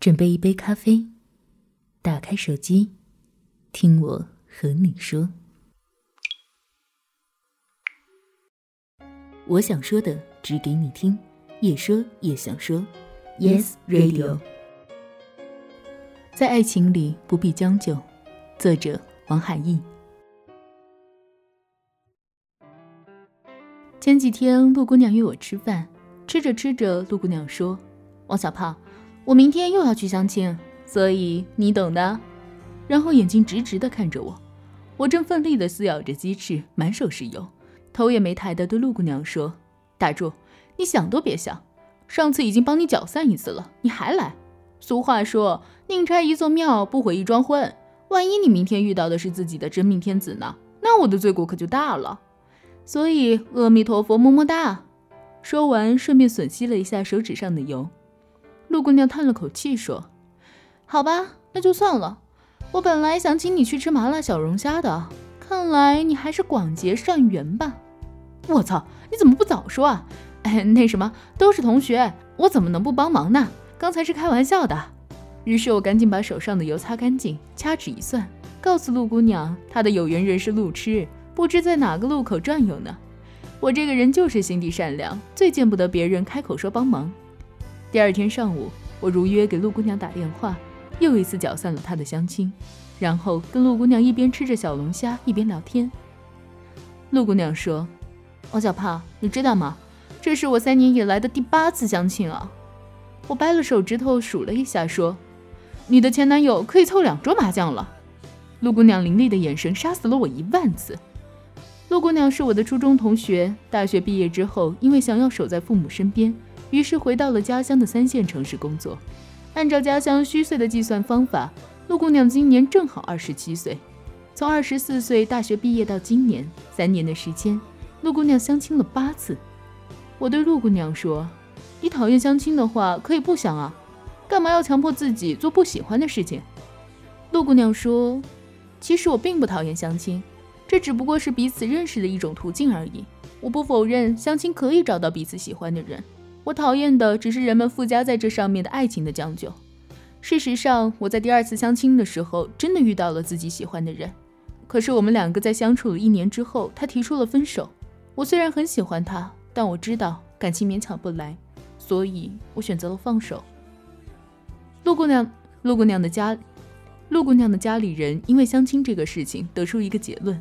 准备一杯咖啡，打开手机，听我和你说。我想说的，只给你听，也说也想说。Yes Radio，在爱情里不必将就。作者：王海义。前几天，陆姑娘约我吃饭，吃着吃着，陆姑娘说：“王小胖。”我明天又要去相亲，所以你懂的。然后眼睛直直地看着我，我正奋力地撕咬着鸡翅，满手是油，头也没抬地对陆姑娘说：“打住，你想都别想，上次已经帮你搅散一次了，你还来？俗话说，宁拆一座庙，不毁一桩婚。万一你明天遇到的是自己的真命天子呢？那我的罪过可就大了。所以阿弥陀佛，么么哒。”说完，顺便吮吸了一下手指上的油。陆姑娘叹了口气说：“好吧，那就算了。我本来想请你去吃麻辣小龙虾的，看来你还是广结善缘吧。”我操，你怎么不早说啊？哎，那什么，都是同学，我怎么能不帮忙呢？刚才是开玩笑的。于是我赶紧把手上的油擦干净，掐指一算，告诉陆姑娘，她的有缘人是路痴，不知在哪个路口转悠呢。我这个人就是心地善良，最见不得别人开口说帮忙。第二天上午，我如约给陆姑娘打电话，又一次搅散了她的相亲，然后跟陆姑娘一边吃着小龙虾一边聊天。陆姑娘说：“王小胖，你知道吗？这是我三年以来的第八次相亲啊！”我掰了手指头数了一下，说：“你的前男友可以凑两桌麻将了。”陆姑娘凌厉的眼神杀死了我一万次。陆姑娘是我的初中同学，大学毕业之后，因为想要守在父母身边。于是回到了家乡的三线城市工作。按照家乡虚岁的计算方法，陆姑娘今年正好二十七岁。从二十四岁大学毕业到今年三年的时间，陆姑娘相亲了八次。我对陆姑娘说：“你讨厌相亲的话，可以不相啊，干嘛要强迫自己做不喜欢的事情？”陆姑娘说：“其实我并不讨厌相亲，这只不过是彼此认识的一种途径而已。我不否认相亲可以找到彼此喜欢的人。”我讨厌的只是人们附加在这上面的爱情的将就。事实上，我在第二次相亲的时候真的遇到了自己喜欢的人，可是我们两个在相处了一年之后，他提出了分手。我虽然很喜欢他，但我知道感情勉强不来，所以我选择了放手。陆姑娘，陆姑娘的家，陆姑娘的家里人因为相亲这个事情得出一个结论：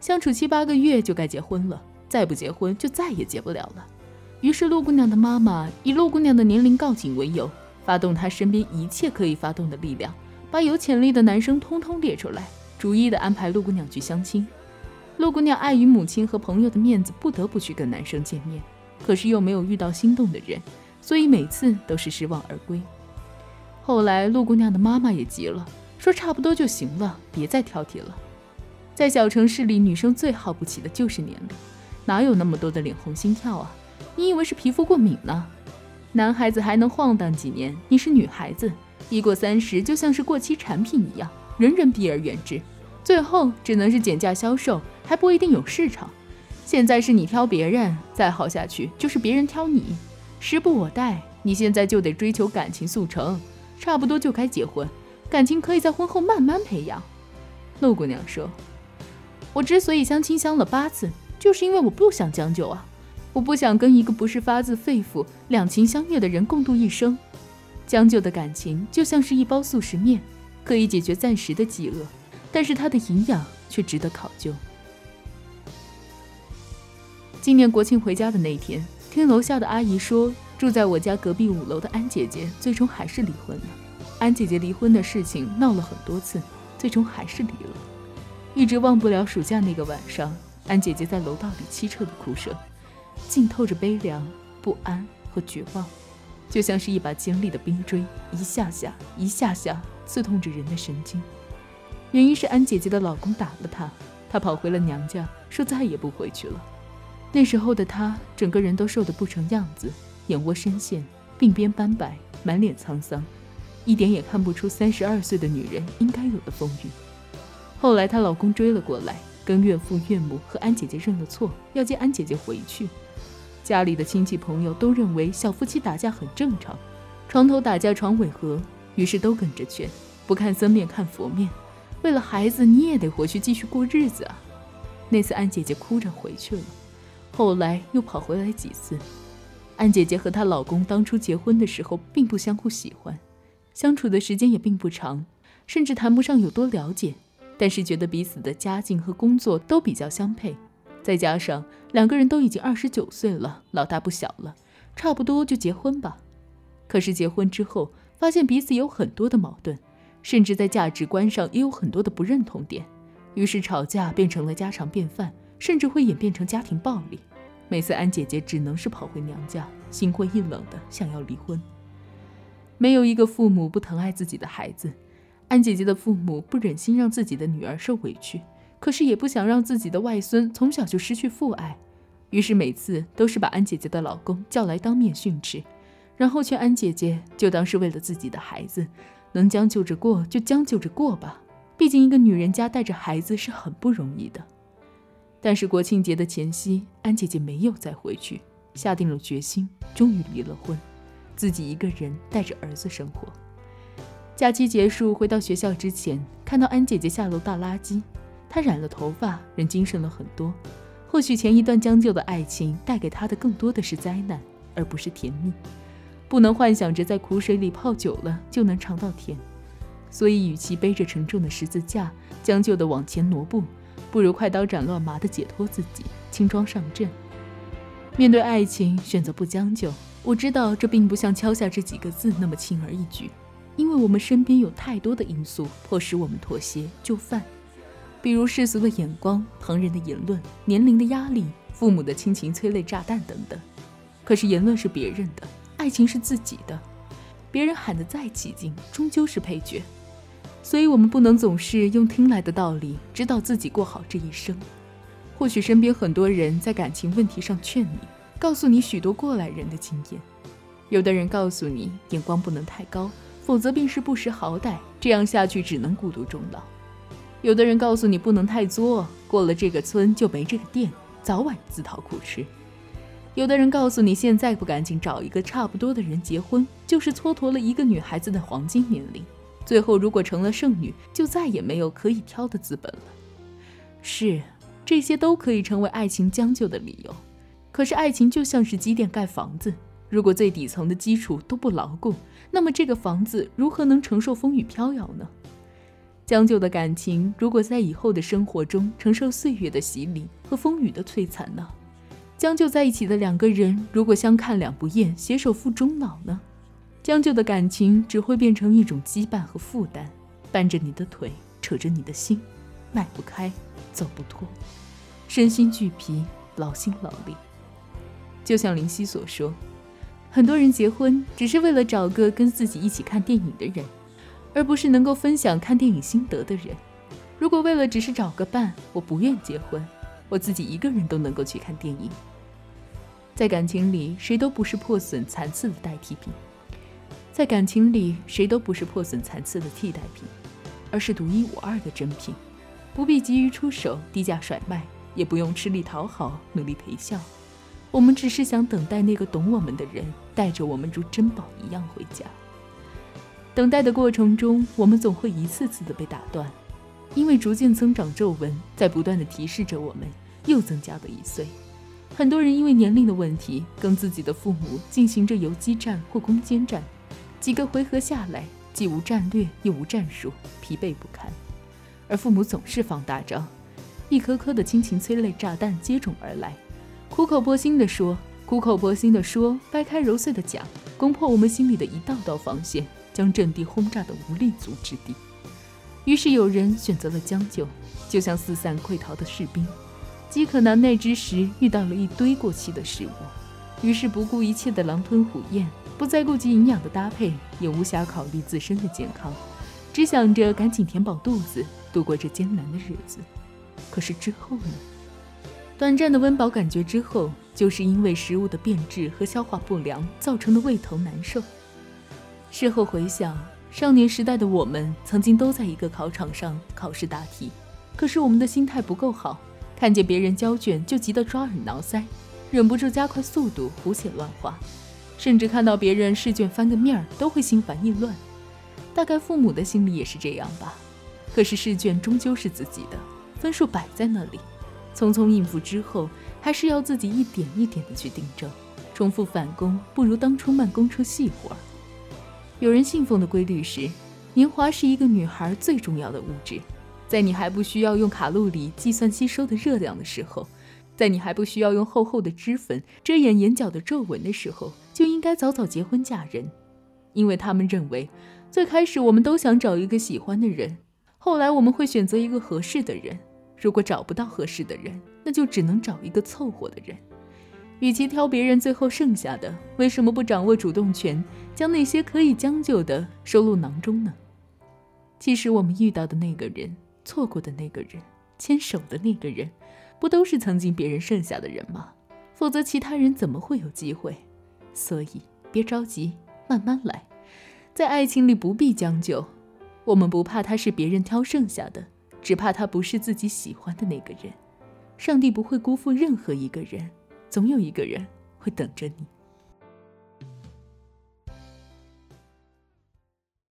相处七八个月就该结婚了，再不结婚就再也结不了了。于是，陆姑娘的妈妈以陆姑娘的年龄告警为由，发动她身边一切可以发动的力量，把有潜力的男生通通列出来，逐一的安排陆姑娘去相亲。陆姑娘碍于母亲和朋友的面子，不得不去跟男生见面，可是又没有遇到心动的人，所以每次都是失望而归。后来，陆姑娘的妈妈也急了，说差不多就行了，别再挑剔了。在小城市里，女生最耗不起的就是年龄，哪有那么多的脸红心跳啊？你以为是皮肤过敏呢？男孩子还能晃荡几年，你是女孩子，一过三十就像是过期产品一样，人人避而远之，最后只能是减价销售，还不一定有市场。现在是你挑别人，再好下去就是别人挑你，时不我待。你现在就得追求感情速成，差不多就该结婚，感情可以在婚后慢慢培养。陆姑娘说：“我之所以相亲相了八次，就是因为我不想将就啊。”我不想跟一个不是发自肺腑、两情相悦的人共度一生。将就的感情就像是一包速食面，可以解决暂时的饥饿，但是它的营养却值得考究。今年国庆回家的那天，听楼下的阿姨说，住在我家隔壁五楼的安姐姐最终还是离婚了。安姐姐离婚的事情闹了很多次，最终还是离了。一直忘不了暑假那个晚上，安姐姐在楼道里凄彻的哭声。浸透着悲凉、不安和绝望，就像是一把尖利的冰锥，一下下、一下下刺痛着人的神经。原因是安姐姐的老公打了她，她跑回了娘家，说再也不回去了。那时候的她，整个人都瘦得不成样子，眼窝深陷，鬓边斑白，满脸沧桑，一点也看不出三十二岁的女人应该有的风韵。后来她老公追了过来，跟岳父岳母和安姐姐认了错，要接安姐姐回去。家里的亲戚朋友都认为小夫妻打架很正常，床头打架床尾和，于是都跟着劝，不看僧面看佛面，为了孩子你也得回去继续过日子啊。那次安姐姐哭着回去了，后来又跑回来几次。安姐姐和她老公当初结婚的时候并不相互喜欢，相处的时间也并不长，甚至谈不上有多了解。但是觉得彼此的家境和工作都比较相配，再加上两个人都已经二十九岁了，老大不小了，差不多就结婚吧。可是结婚之后，发现彼此有很多的矛盾，甚至在价值观上也有很多的不认同点，于是吵架变成了家常便饭，甚至会演变成家庭暴力。每次安姐姐只能是跑回娘家，心灰意冷的想要离婚。没有一个父母不疼爱自己的孩子。安姐姐的父母不忍心让自己的女儿受委屈，可是也不想让自己的外孙从小就失去父爱，于是每次都是把安姐姐的老公叫来当面训斥，然后劝安姐姐就当是为了自己的孩子，能将就着过就将就着过吧，毕竟一个女人家带着孩子是很不容易的。但是国庆节的前夕，安姐姐没有再回去，下定了决心，终于离了婚，自己一个人带着儿子生活。假期结束，回到学校之前，看到安姐姐下楼倒垃圾。她染了头发，人精神了很多。或许前一段将就的爱情带给她的更多的是灾难，而不是甜蜜。不能幻想着在苦水里泡久了就能尝到甜。所以，与其背着沉重的十字架将就地往前挪步，不如快刀斩乱麻地解脱自己，轻装上阵。面对爱情，选择不将就。我知道这并不像敲下这几个字那么轻而易举。因为我们身边有太多的因素迫使我们妥协就范，比如世俗的眼光、旁人的言论、年龄的压力、父母的亲情催泪炸弹等等。可是言论是别人的，爱情是自己的，别人喊得再起劲，终究是配角。所以，我们不能总是用听来的道理指导自己过好这一生。或许身边很多人在感情问题上劝你，告诉你许多过来人的经验。有的人告诉你，眼光不能太高。否则便是不识好歹，这样下去只能孤独终老。有的人告诉你不能太作，过了这个村就没这个店，早晚自讨苦吃。有的人告诉你现在不赶紧找一个差不多的人结婚，就是蹉跎了一个女孩子的黄金年龄。最后如果成了剩女，就再也没有可以挑的资本了。是，这些都可以成为爱情将就的理由。可是爱情就像是积淀盖房子。如果最底层的基础都不牢固，那么这个房子如何能承受风雨飘摇呢？将就的感情，如果在以后的生活中承受岁月的洗礼和风雨的摧残呢？将就在一起的两个人，如果相看两不厌，携手赴终老呢？将就的感情只会变成一种羁绊和负担，绊着你的腿，扯着你的心，迈不开，走不脱，身心俱疲，劳心劳力。就像林夕所说。很多人结婚只是为了找个跟自己一起看电影的人，而不是能够分享看电影心得的人。如果为了只是找个伴，我不愿结婚，我自己一个人都能够去看电影。在感情里，谁都不是破损残次的代替品；在感情里，谁都不是破损残次的替代品，而是独一无二的珍品。不必急于出手，低价甩卖，也不用吃力讨好，努力陪笑。我们只是想等待那个懂我们的人带着我们如珍宝一样回家。等待的过程中，我们总会一次次的被打断，因为逐渐增长皱纹在不断的提示着我们又增加了一岁。很多人因为年龄的问题，跟自己的父母进行着游击战或攻坚战，几个回合下来，既无战略又无战术，疲惫不堪。而父母总是放大招，一颗颗的亲情催泪炸弹接踵而来。苦口婆心地说，苦口婆心地说，掰开揉碎的讲，攻破我们心里的一道道防线，将阵地轰炸得无立足之地。于是有人选择了将就，就像四散溃逃的士兵，饥渴难耐之时遇到了一堆过期的食物，于是不顾一切的狼吞虎咽，不再顾及营养的搭配，也无暇考虑自身的健康，只想着赶紧填饱肚子，度过这艰难的日子。可是之后呢？短暂的温饱感觉之后，就是因为食物的变质和消化不良造成的胃疼难受。事后回想，少年时代的我们曾经都在一个考场上考试答题，可是我们的心态不够好，看见别人交卷就急得抓耳挠腮，忍不住加快速度胡写乱画，甚至看到别人试卷翻个面儿都会心烦意乱。大概父母的心里也是这样吧。可是试卷终究是自己的，分数摆在那里，匆匆应付之后，还是要自己一点一点的去订正。重复返工不如当初慢工出细活儿。有人信奉的规律是，年华是一个女孩最重要的物质，在你还不需要用卡路里计算吸收的热量的时候，在你还不需要用厚厚的脂粉遮掩眼角的皱纹的时候，就应该早早结婚嫁人，因为他们认为，最开始我们都想找一个喜欢的人，后来我们会选择一个合适的人，如果找不到合适的人，那就只能找一个凑合的人。与其挑别人最后剩下的，为什么不掌握主动权，将那些可以将就的收入囊中呢？其实我们遇到的那个人，错过的那个人，牵手的那个人，不都是曾经别人剩下的人吗？否则其他人怎么会有机会？所以别着急，慢慢来。在爱情里不必将就，我们不怕他是别人挑剩下的，只怕他不是自己喜欢的那个人。上帝不会辜负任何一个人。总有一个人会等着你。